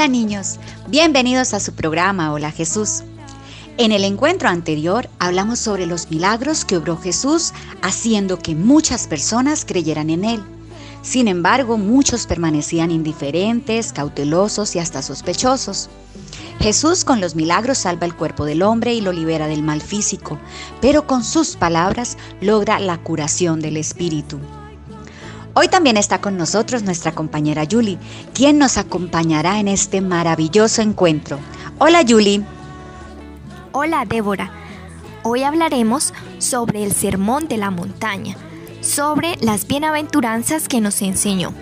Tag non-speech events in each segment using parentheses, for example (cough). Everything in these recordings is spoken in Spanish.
Hola niños, bienvenidos a su programa Hola Jesús. En el encuentro anterior hablamos sobre los milagros que obró Jesús haciendo que muchas personas creyeran en Él. Sin embargo, muchos permanecían indiferentes, cautelosos y hasta sospechosos. Jesús con los milagros salva el cuerpo del hombre y lo libera del mal físico, pero con sus palabras logra la curación del espíritu. Hoy también está con nosotros nuestra compañera Julie, quien nos acompañará en este maravilloso encuentro. Hola Julie. Hola Débora, hoy hablaremos sobre el Sermón de la Montaña, sobre las bienaventuranzas que nos enseñó.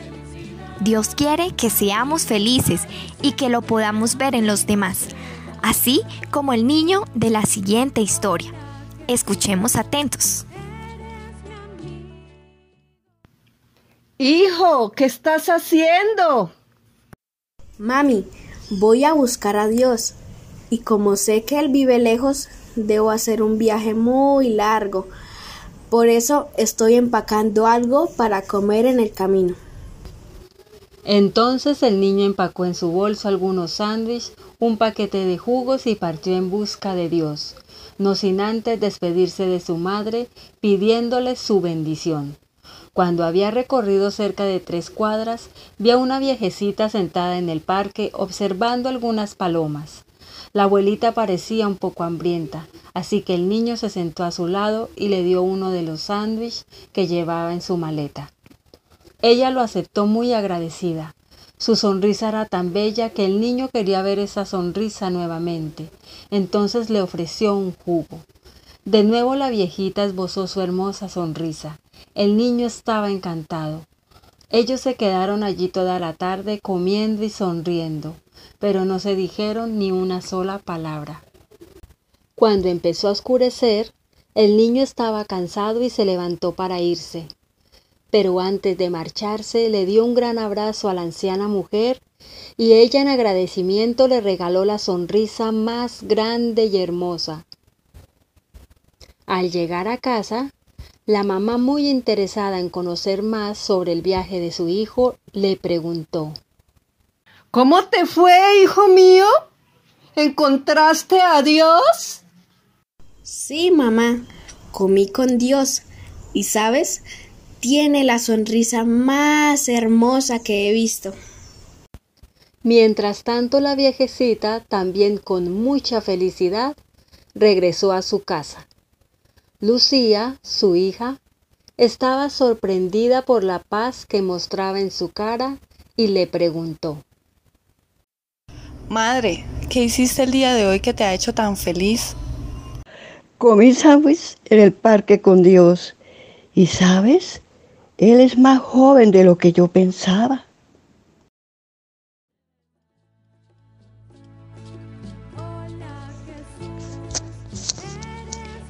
Dios quiere que seamos felices y que lo podamos ver en los demás, así como el niño de la siguiente historia. Escuchemos atentos. Hijo, ¿qué estás haciendo? Mami, voy a buscar a Dios y como sé que Él vive lejos, debo hacer un viaje muy largo. Por eso estoy empacando algo para comer en el camino. Entonces el niño empacó en su bolso algunos sándwiches, un paquete de jugos y partió en busca de Dios, no sin antes despedirse de su madre, pidiéndole su bendición. Cuando había recorrido cerca de tres cuadras, vi a una viejecita sentada en el parque observando algunas palomas. La abuelita parecía un poco hambrienta, así que el niño se sentó a su lado y le dio uno de los sándwiches que llevaba en su maleta. Ella lo aceptó muy agradecida. Su sonrisa era tan bella que el niño quería ver esa sonrisa nuevamente. Entonces le ofreció un jugo. De nuevo la viejita esbozó su hermosa sonrisa. El niño estaba encantado. Ellos se quedaron allí toda la tarde comiendo y sonriendo, pero no se dijeron ni una sola palabra. Cuando empezó a oscurecer, el niño estaba cansado y se levantó para irse. Pero antes de marcharse le dio un gran abrazo a la anciana mujer y ella en agradecimiento le regaló la sonrisa más grande y hermosa. Al llegar a casa, la mamá, muy interesada en conocer más sobre el viaje de su hijo, le preguntó ¿Cómo te fue, hijo mío? ¿Encontraste a Dios? Sí, mamá, comí con Dios y, ¿sabes? Tiene la sonrisa más hermosa que he visto. Mientras tanto, la viejecita, también con mucha felicidad, regresó a su casa. Lucía, su hija, estaba sorprendida por la paz que mostraba en su cara y le preguntó Madre, ¿qué hiciste el día de hoy que te ha hecho tan feliz? Comí sándwich en el parque con Dios. Y sabes, Él es más joven de lo que yo pensaba.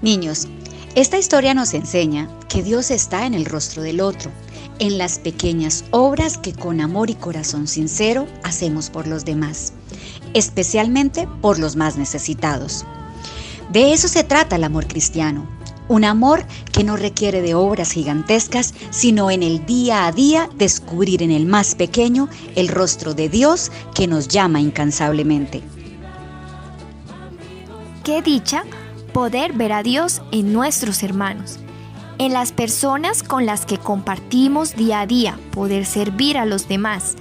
Niños, esta historia nos enseña que Dios está en el rostro del otro, en las pequeñas obras que con amor y corazón sincero hacemos por los demás, especialmente por los más necesitados. De eso se trata el amor cristiano, un amor que no requiere de obras gigantescas, sino en el día a día descubrir en el más pequeño el rostro de Dios que nos llama incansablemente. Qué dicha poder ver a Dios en nuestros hermanos. en las personas con las que compartimos día a día, poder servir a los demás,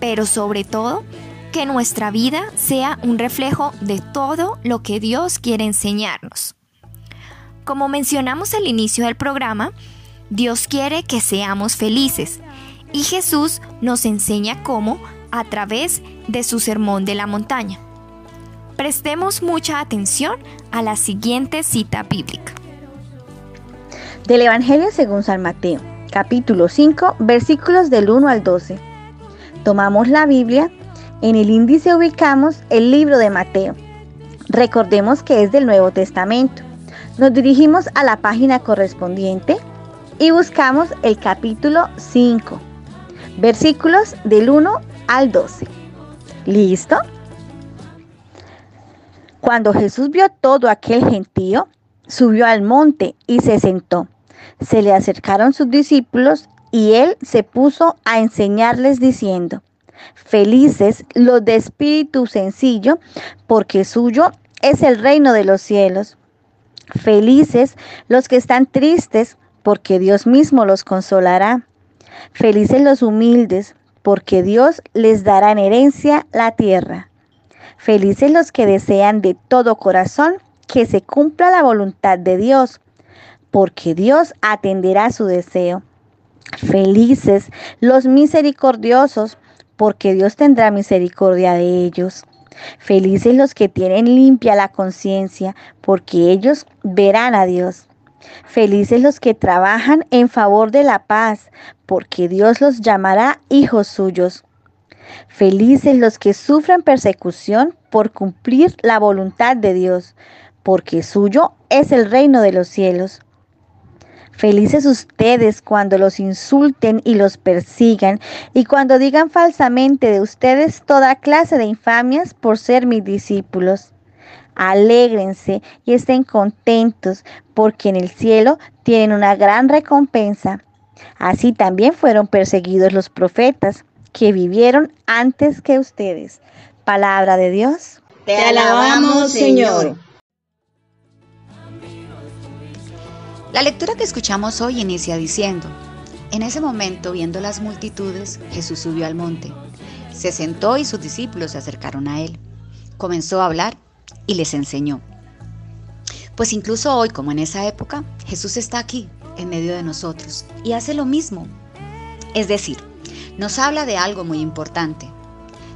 pero sobre todo que nuestra vida sea un reflejo de todo lo que Dios quiere enseñarnos. Como mencionamos al inicio del programa, Dios quiere que seamos felices y Jesús nos enseña cómo a través de su sermón de la montaña. Prestemos mucha atención a la siguiente cita bíblica. Del Evangelio según San Mateo, capítulo 5, versículos del 1 al 12. Tomamos la Biblia, en el índice ubicamos el libro de Mateo. Recordemos que es del Nuevo Testamento. Nos dirigimos a la página correspondiente y buscamos el capítulo 5, versículos del 1 al 12. ¿Listo? Cuando Jesús vio todo aquel gentío, subió al monte y se sentó. Se le acercaron sus discípulos y él se puso a enseñarles diciendo, Felices los de espíritu sencillo, porque suyo es el reino de los cielos. Felices los que están tristes, porque Dios mismo los consolará. Felices los humildes, porque Dios les dará en herencia la tierra. Felices los que desean de todo corazón que se cumpla la voluntad de Dios, porque Dios atenderá su deseo. Felices los misericordiosos, porque Dios tendrá misericordia de ellos. Felices los que tienen limpia la conciencia, porque ellos verán a Dios. Felices los que trabajan en favor de la paz, porque Dios los llamará hijos suyos. Felices los que sufren persecución por cumplir la voluntad de Dios, porque suyo es el reino de los cielos. Felices ustedes cuando los insulten y los persigan, y cuando digan falsamente de ustedes toda clase de infamias por ser mis discípulos. Alégrense y estén contentos, porque en el cielo tienen una gran recompensa. Así también fueron perseguidos los profetas que vivieron antes que ustedes. Palabra de Dios. Te alabamos, Señor. La lectura que escuchamos hoy inicia diciendo, en ese momento, viendo las multitudes, Jesús subió al monte. Se sentó y sus discípulos se acercaron a él. Comenzó a hablar y les enseñó. Pues incluso hoy, como en esa época, Jesús está aquí, en medio de nosotros, y hace lo mismo. Es decir, nos habla de algo muy importante,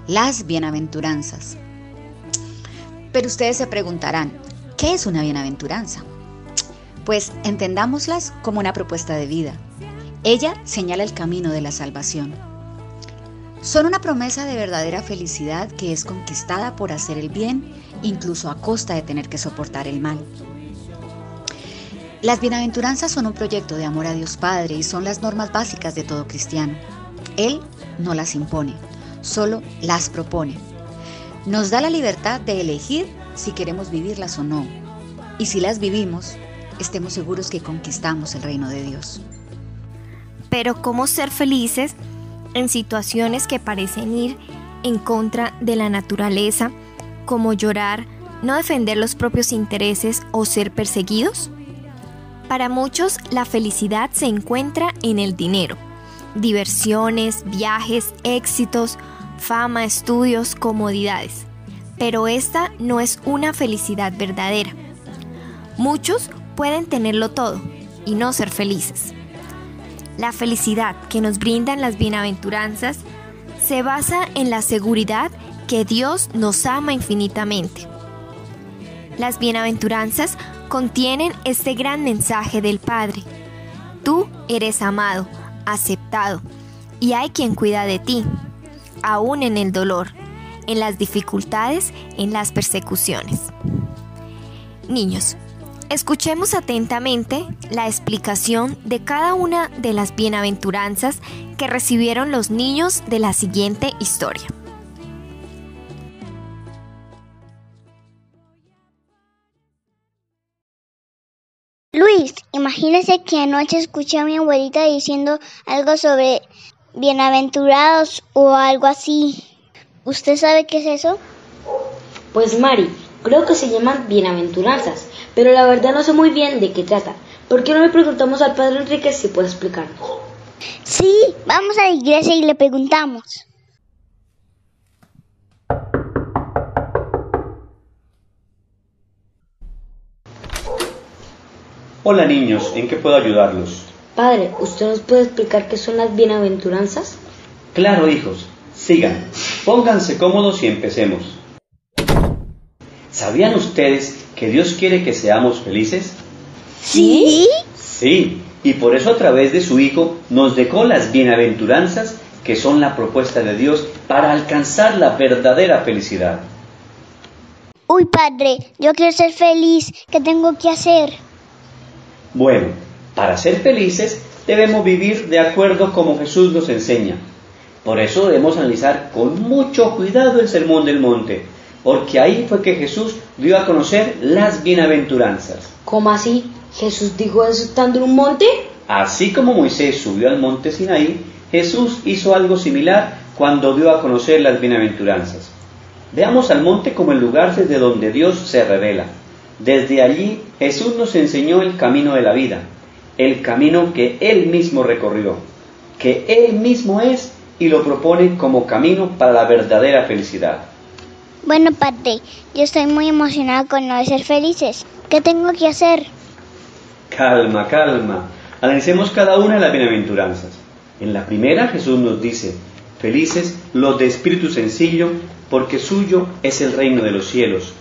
las bienaventuranzas. Pero ustedes se preguntarán, ¿qué es una bienaventuranza? Pues entendámoslas como una propuesta de vida. Ella señala el camino de la salvación. Son una promesa de verdadera felicidad que es conquistada por hacer el bien, incluso a costa de tener que soportar el mal. Las bienaventuranzas son un proyecto de amor a Dios Padre y son las normas básicas de todo cristiano. Él no las impone, solo las propone. Nos da la libertad de elegir si queremos vivirlas o no. Y si las vivimos, estemos seguros que conquistamos el reino de Dios. Pero ¿cómo ser felices en situaciones que parecen ir en contra de la naturaleza, como llorar, no defender los propios intereses o ser perseguidos? Para muchos, la felicidad se encuentra en el dinero, diversiones, viajes, éxitos, fama, estudios, comodidades. Pero esta no es una felicidad verdadera. Muchos pueden tenerlo todo y no ser felices. La felicidad que nos brindan las bienaventuranzas se basa en la seguridad que Dios nos ama infinitamente. Las bienaventuranzas contienen este gran mensaje del Padre. Tú eres amado, aceptado, y hay quien cuida de ti, aún en el dolor, en las dificultades, en las persecuciones. Niños, Escuchemos atentamente la explicación de cada una de las bienaventuranzas que recibieron los niños de la siguiente historia. Luis, imagínese que anoche escuché a mi abuelita diciendo algo sobre bienaventurados o algo así. ¿Usted sabe qué es eso? Pues Mari, creo que se llaman bienaventuranzas pero la verdad no sé muy bien de qué trata. ¿Por qué no le preguntamos al Padre Enrique si puede explicarnos? Sí, vamos a la iglesia y le preguntamos. Hola niños, ¿en qué puedo ayudarlos? Padre, ¿usted nos puede explicar qué son las bienaventuranzas? Claro, hijos, sigan, pónganse cómodos y empecemos. ¿Sabían ustedes que Dios quiere que seamos felices? ¿Sí? Sí, y por eso a través de su Hijo nos dejó las bienaventuranzas que son la propuesta de Dios para alcanzar la verdadera felicidad. Uy, padre, yo quiero ser feliz. ¿Qué tengo que hacer? Bueno, para ser felices debemos vivir de acuerdo como Jesús nos enseña. Por eso debemos analizar con mucho cuidado el Sermón del Monte, porque ahí fue que Jesús dio a conocer las bienaventuranzas. ¿Cómo así? ¿Jesús dijo eso estando en un monte? Así como Moisés subió al monte Sinaí, Jesús hizo algo similar cuando dio a conocer las bienaventuranzas. Veamos al monte como el lugar desde donde Dios se revela. Desde allí Jesús nos enseñó el camino de la vida, el camino que Él mismo recorrió, que Él mismo es y lo propone como camino para la verdadera felicidad. Bueno, padre, yo estoy muy emocionada con lo de ser felices. ¿Qué tengo que hacer? Calma, calma. Analicemos cada una de las bienaventuranzas. En la primera Jesús nos dice, felices los de espíritu sencillo, porque suyo es el reino de los cielos.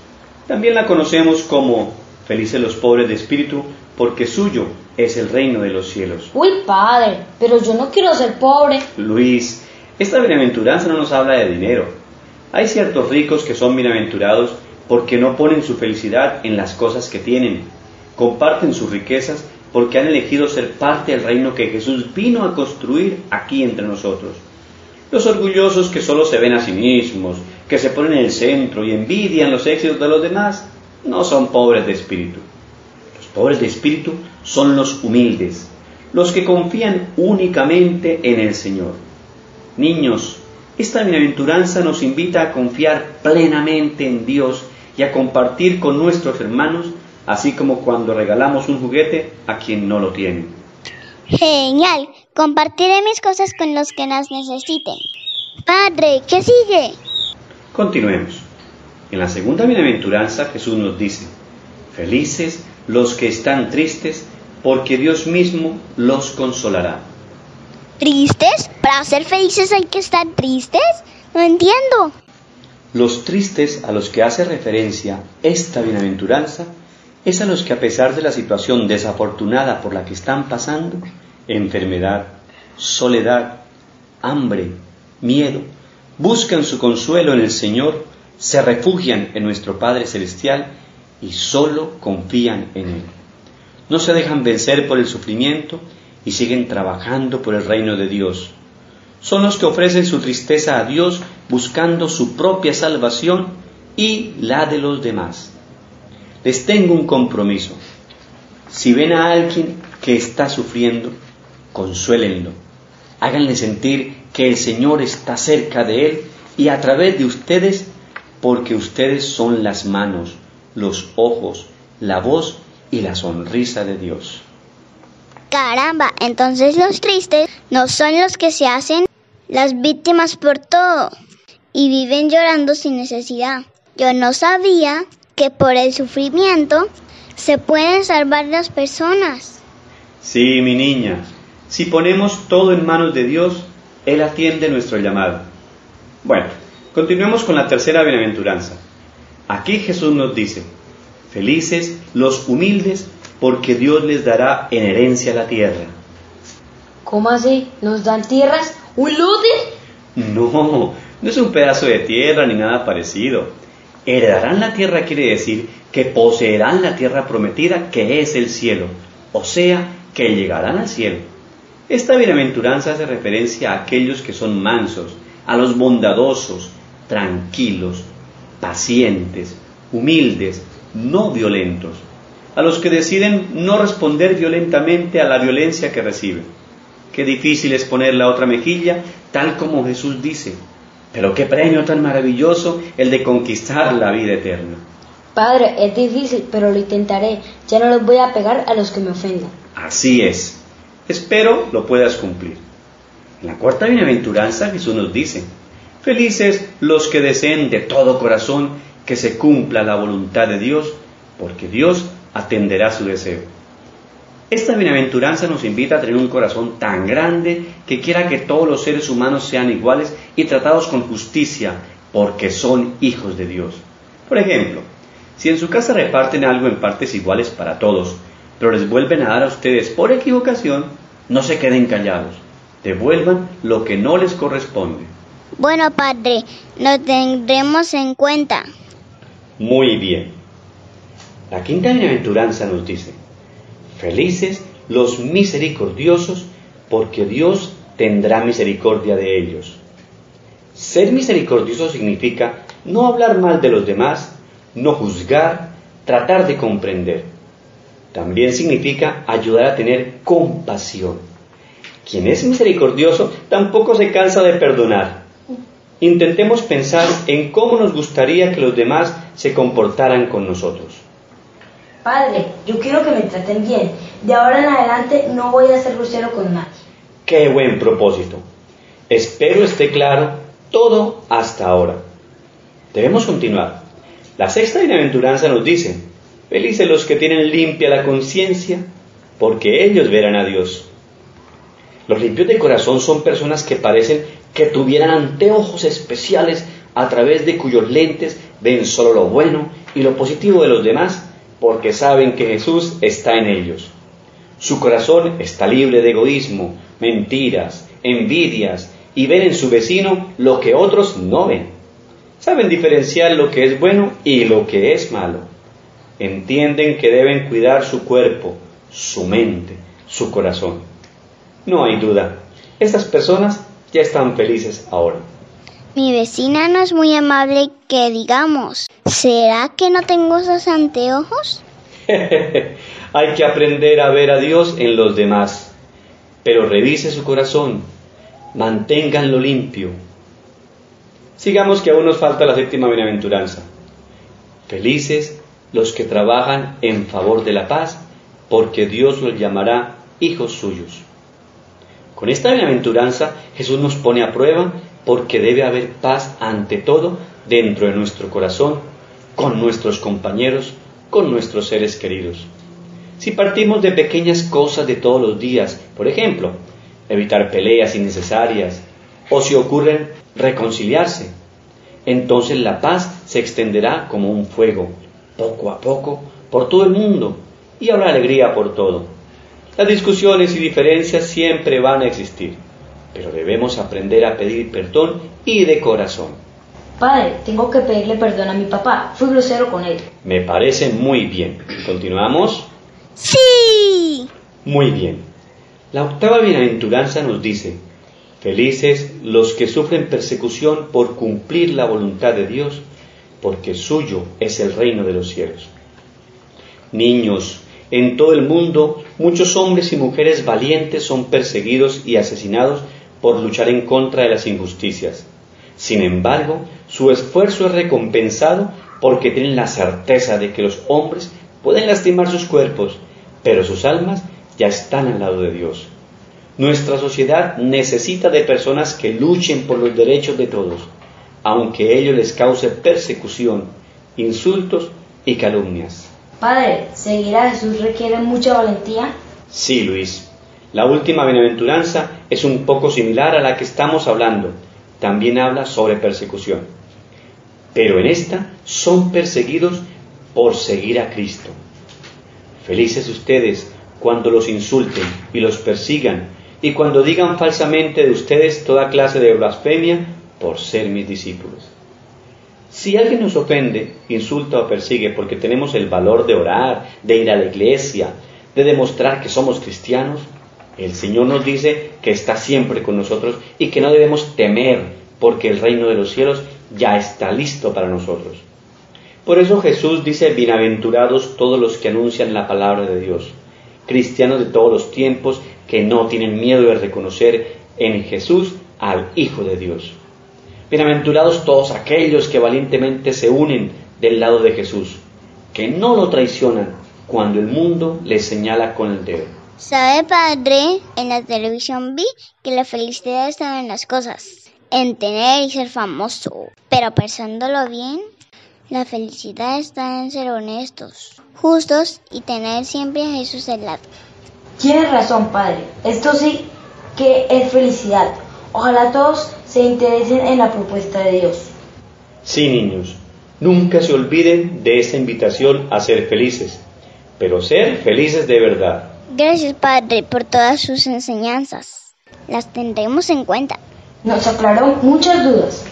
También la conocemos como felices los pobres de espíritu, porque suyo es el reino de los cielos. Uy, padre, pero yo no quiero ser pobre. Luis, esta bienaventuranza no nos habla de dinero. Hay ciertos ricos que son bienaventurados porque no ponen su felicidad en las cosas que tienen, comparten sus riquezas porque han elegido ser parte del reino que Jesús vino a construir aquí entre nosotros. Los orgullosos que solo se ven a sí mismos, que se ponen en el centro y envidian los éxitos de los demás, no son pobres de espíritu. Los pobres de espíritu son los humildes, los que confían únicamente en el Señor. Niños, esta bienaventuranza nos invita a confiar plenamente en Dios y a compartir con nuestros hermanos, así como cuando regalamos un juguete a quien no lo tiene. Genial. Compartiré mis cosas con los que las necesiten. Padre, ¿qué sigue? Continuemos. En la segunda bienaventuranza Jesús nos dice, felices los que están tristes, porque Dios mismo los consolará. ¿Tristes? ¿Para ser felices hay que estar tristes? No entiendo. Los tristes a los que hace referencia esta bienaventuranza es a los que a pesar de la situación desafortunada por la que están pasando, enfermedad, soledad, hambre, miedo, buscan su consuelo en el Señor, se refugian en nuestro Padre Celestial y solo confían en Él. No se dejan vencer por el sufrimiento y siguen trabajando por el reino de Dios. Son los que ofrecen su tristeza a Dios buscando su propia salvación y la de los demás. Les tengo un compromiso. Si ven a alguien que está sufriendo, consuélenlo. Háganle sentir que el Señor está cerca de él y a través de ustedes, porque ustedes son las manos, los ojos, la voz y la sonrisa de Dios. Caramba, entonces los tristes no son los que se hacen las víctimas por todo y viven llorando sin necesidad. Yo no sabía que por el sufrimiento se pueden salvar las personas. Sí, mi niña, si ponemos todo en manos de Dios, Él atiende nuestro llamado. Bueno, continuemos con la tercera bienaventuranza. Aquí Jesús nos dice, felices los humildes porque Dios les dará en herencia la tierra. ¿Cómo así? ¿Nos dan tierras? ¿Un lote? No, no es un pedazo de tierra ni nada parecido. Heredarán la tierra quiere decir que poseerán la tierra prometida que es el cielo, o sea, que llegarán al cielo. Esta bienaventuranza hace referencia a aquellos que son mansos, a los bondadosos, tranquilos, pacientes, humildes, no violentos, a los que deciden no responder violentamente a la violencia que reciben. Qué difícil es poner la otra mejilla, tal como Jesús dice, pero qué premio tan maravilloso el de conquistar la vida eterna. Padre, es difícil, pero lo intentaré. Ya no los voy a pegar a los que me ofendan. Así es. Espero lo puedas cumplir. En la cuarta bienaventuranza Jesús nos dice, felices los que deseen de todo corazón que se cumpla la voluntad de Dios, porque Dios atenderá su deseo. Esta bienaventuranza nos invita a tener un corazón tan grande que quiera que todos los seres humanos sean iguales y tratados con justicia, porque son hijos de Dios. Por ejemplo, si en su casa reparten algo en partes iguales para todos, pero les vuelven a dar a ustedes por equivocación, no se queden callados, devuelvan lo que no les corresponde. Bueno, Padre, lo tendremos en cuenta. Muy bien. La quinta bienaventuranza nos dice, felices los misericordiosos, porque Dios tendrá misericordia de ellos. Ser misericordioso significa no hablar mal de los demás, no juzgar, tratar de comprender. También significa ayudar a tener compasión. Quien es misericordioso tampoco se cansa de perdonar. Intentemos pensar en cómo nos gustaría que los demás se comportaran con nosotros. Padre, yo quiero que me traten bien. De ahora en adelante no voy a ser grosero con nadie. Qué buen propósito. Espero esté claro todo hasta ahora. Debemos continuar. La sexta bienaventuranza nos dice, felices los que tienen limpia la conciencia, porque ellos verán a Dios. Los limpios de corazón son personas que parecen que tuvieran anteojos especiales a través de cuyos lentes ven solo lo bueno y lo positivo de los demás, porque saben que Jesús está en ellos. Su corazón está libre de egoísmo, mentiras, envidias, y ven en su vecino lo que otros no ven. Saben diferenciar lo que es bueno y lo que es malo. Entienden que deben cuidar su cuerpo, su mente, su corazón. No hay duda, estas personas ya están felices ahora. Mi vecina no es muy amable que digamos. ¿Será que no tengo esos anteojos? (laughs) Hay que aprender a ver a Dios en los demás, pero revise su corazón, manténganlo limpio. Sigamos que aún nos falta la séptima bienaventuranza. Felices los que trabajan en favor de la paz, porque Dios los llamará hijos suyos. Con esta bienaventuranza Jesús nos pone a prueba porque debe haber paz ante todo dentro de nuestro corazón, con nuestros compañeros, con nuestros seres queridos. Si partimos de pequeñas cosas de todos los días, por ejemplo, evitar peleas innecesarias, o si ocurren reconciliarse, entonces la paz se extenderá como un fuego, poco a poco, por todo el mundo, y habrá alegría por todo. Las discusiones y diferencias siempre van a existir, pero debemos aprender a pedir perdón y de corazón. Padre, tengo que pedirle perdón a mi papá. Fui grosero con él. Me parece muy bien. ¿Continuamos? Sí. Muy bien. La octava bienaventuranza nos dice, felices los que sufren persecución por cumplir la voluntad de Dios, porque suyo es el reino de los cielos. Niños, en todo el mundo muchos hombres y mujeres valientes son perseguidos y asesinados por luchar en contra de las injusticias. Sin embargo, su esfuerzo es recompensado porque tienen la certeza de que los hombres pueden lastimar sus cuerpos, pero sus almas ya están al lado de Dios. Nuestra sociedad necesita de personas que luchen por los derechos de todos, aunque ello les cause persecución, insultos y calumnias. Padre, ¿seguir a Jesús requiere mucha valentía? Sí, Luis. La última bienaventuranza es un poco similar a la que estamos hablando. También habla sobre persecución. Pero en esta son perseguidos por seguir a Cristo. Felices ustedes cuando los insulten y los persigan y cuando digan falsamente de ustedes toda clase de blasfemia por ser mis discípulos. Si alguien nos ofende, insulta o persigue porque tenemos el valor de orar, de ir a la iglesia, de demostrar que somos cristianos, el Señor nos dice que está siempre con nosotros y que no debemos temer porque el reino de los cielos ya está listo para nosotros. Por eso Jesús dice, bienaventurados todos los que anuncian la palabra de Dios, cristianos de todos los tiempos que no tienen miedo de reconocer en Jesús al Hijo de Dios. Bienaventurados todos aquellos que valientemente se unen del lado de Jesús, que no lo traicionan cuando el mundo les señala con el dedo. ¿Sabe, padre? En la televisión vi que la felicidad estaba en las cosas, en tener y ser famoso. Pero pensándolo bien, la felicidad está en ser honestos, justos y tener siempre a Jesús al lado. Tienes razón, padre. Esto sí que es felicidad. Ojalá todos se interesen en la propuesta de Dios. Sí, niños, nunca se olviden de esta invitación a ser felices, pero ser felices de verdad. Gracias, padre, por todas sus enseñanzas. Las tendremos en cuenta. Nos aclaró muchas dudas.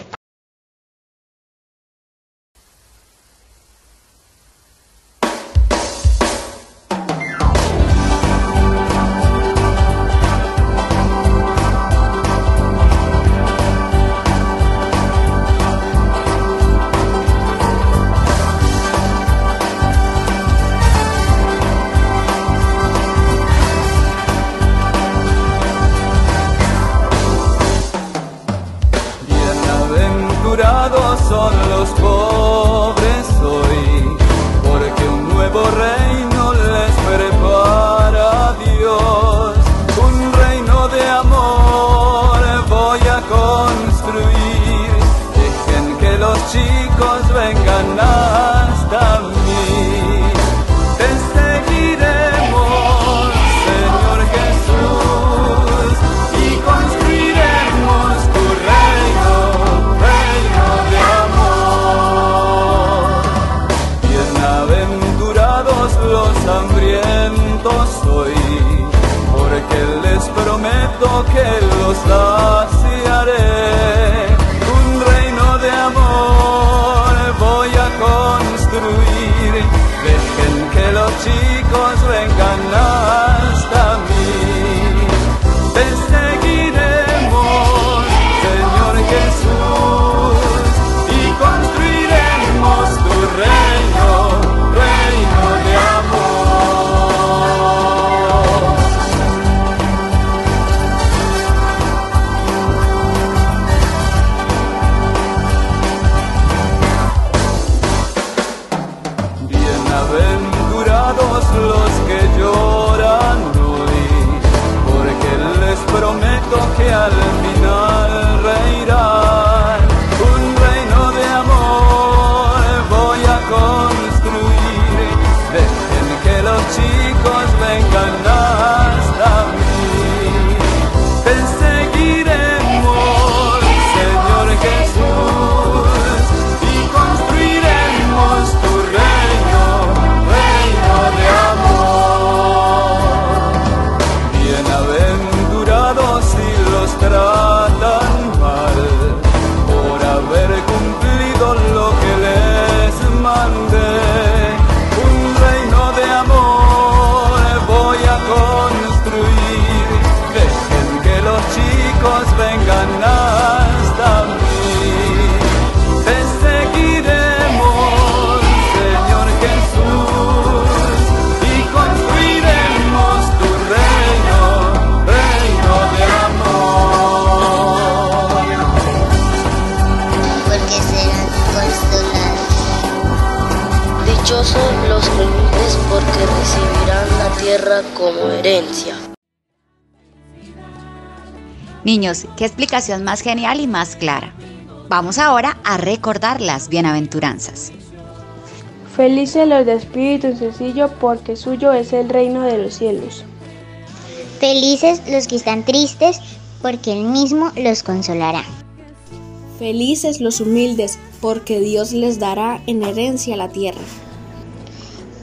Chicos vengan hasta mí. Te seguiremos, Señor Jesús, y construiremos tu reino, reino de amor. Bienaventurados los hambrientos hoy, porque les prometo que los saciaré. Como herencia. Niños, qué explicación más genial y más clara. Vamos ahora a recordar las bienaventuranzas. Felices los de espíritu sencillo, porque suyo es el reino de los cielos. Felices los que están tristes, porque Él mismo los consolará. Felices los humildes, porque Dios les dará en herencia la tierra.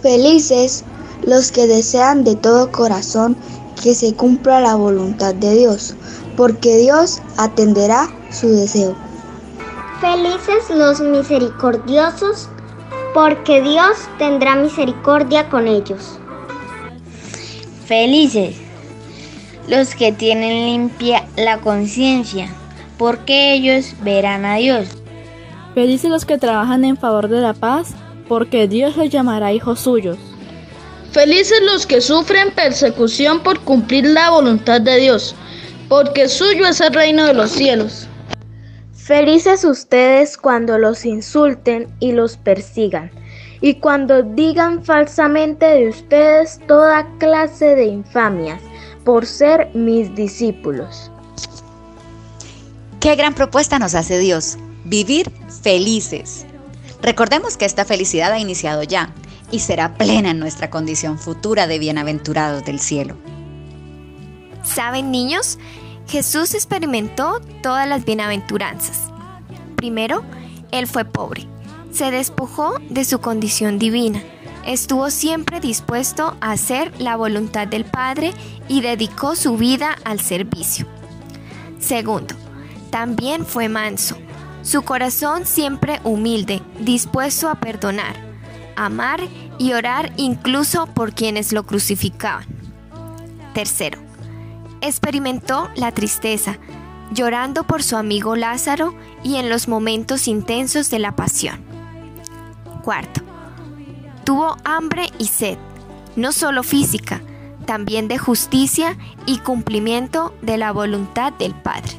Felices los que desean de todo corazón que se cumpla la voluntad de Dios, porque Dios atenderá su deseo. Felices los misericordiosos, porque Dios tendrá misericordia con ellos. Felices los que tienen limpia la conciencia, porque ellos verán a Dios. Felices los que trabajan en favor de la paz, porque Dios los llamará hijos suyos. Felices los que sufren persecución por cumplir la voluntad de Dios, porque suyo es el reino de los cielos. Felices ustedes cuando los insulten y los persigan, y cuando digan falsamente de ustedes toda clase de infamias por ser mis discípulos. Qué gran propuesta nos hace Dios, vivir felices. Recordemos que esta felicidad ha iniciado ya y será plena en nuestra condición futura de bienaventurados del cielo. ¿Saben niños? Jesús experimentó todas las bienaventuranzas. Primero, Él fue pobre. Se despojó de su condición divina. Estuvo siempre dispuesto a hacer la voluntad del Padre y dedicó su vida al servicio. Segundo, también fue manso. Su corazón siempre humilde, dispuesto a perdonar, amar y orar incluso por quienes lo crucificaban. Tercero, experimentó la tristeza, llorando por su amigo Lázaro y en los momentos intensos de la pasión. Cuarto, tuvo hambre y sed, no solo física, también de justicia y cumplimiento de la voluntad del Padre.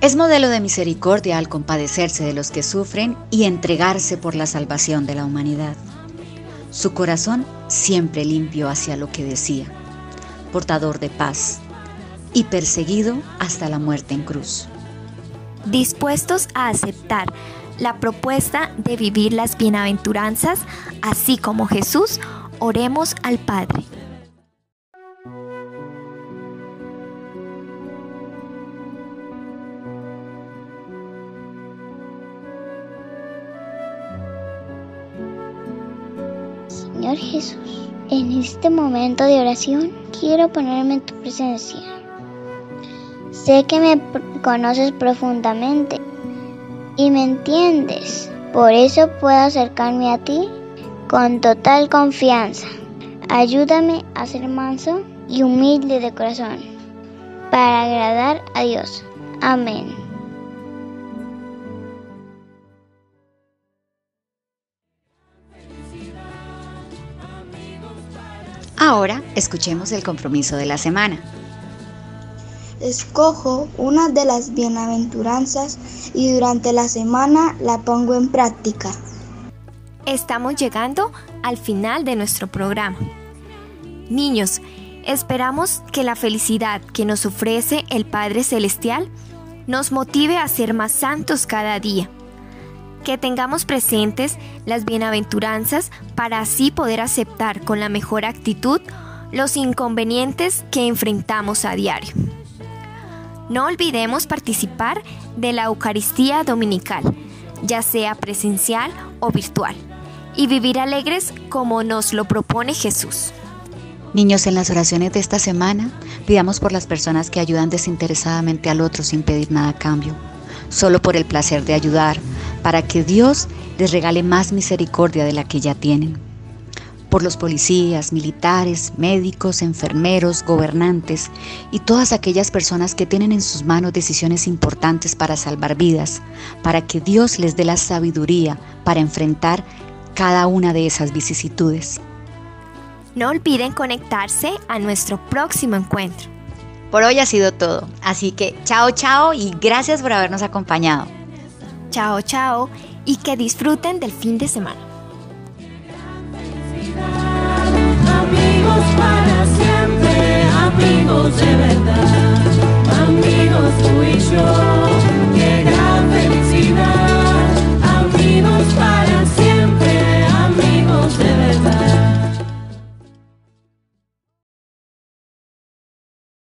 Es modelo de misericordia al compadecerse de los que sufren y entregarse por la salvación de la humanidad. Su corazón siempre limpio hacia lo que decía, portador de paz y perseguido hasta la muerte en cruz. Dispuestos a aceptar la propuesta de vivir las bienaventuranzas, así como Jesús, oremos al Padre. Jesús, en este momento de oración quiero ponerme en tu presencia. Sé que me conoces profundamente y me entiendes. Por eso puedo acercarme a ti con total confianza. Ayúdame a ser manso y humilde de corazón para agradar a Dios. Amén. Ahora escuchemos el compromiso de la semana. Escojo una de las bienaventuranzas y durante la semana la pongo en práctica. Estamos llegando al final de nuestro programa. Niños, esperamos que la felicidad que nos ofrece el Padre Celestial nos motive a ser más santos cada día. Que tengamos presentes las bienaventuranzas para así poder aceptar con la mejor actitud los inconvenientes que enfrentamos a diario. No olvidemos participar de la Eucaristía Dominical, ya sea presencial o virtual, y vivir alegres como nos lo propone Jesús. Niños, en las oraciones de esta semana, pidamos por las personas que ayudan desinteresadamente al otro sin pedir nada a cambio, solo por el placer de ayudar, para que Dios les regale más misericordia de la que ya tienen. Por los policías, militares, médicos, enfermeros, gobernantes y todas aquellas personas que tienen en sus manos decisiones importantes para salvar vidas, para que Dios les dé la sabiduría para enfrentar cada una de esas vicisitudes. No olviden conectarse a nuestro próximo encuentro. Por hoy ha sido todo, así que chao chao y gracias por habernos acompañado. Chao, chao y que disfruten del fin de semana. Amigos para siempre, amigos de verdad, amigos tú y yo, qué gran felicidad. Amigos para siempre, amigos de verdad.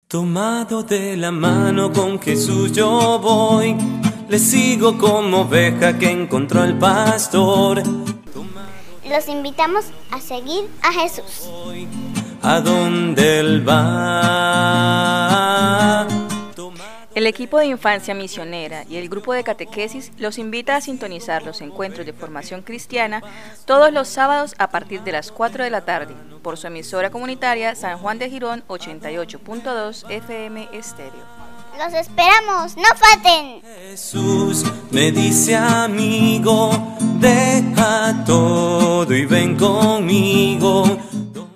Tomado de la mano con Jesús yo voy, le sigo como oveja que encontró el pastor. Los invitamos a seguir a Jesús. A donde él va. El equipo de infancia misionera y el grupo de catequesis los invita a sintonizar los encuentros de formación cristiana todos los sábados a partir de las 4 de la tarde por su emisora comunitaria San Juan de Girón 88.2 FM Estéreo. Los esperamos, no falten. Jesús me dice amigo, deja todo y ven conmigo.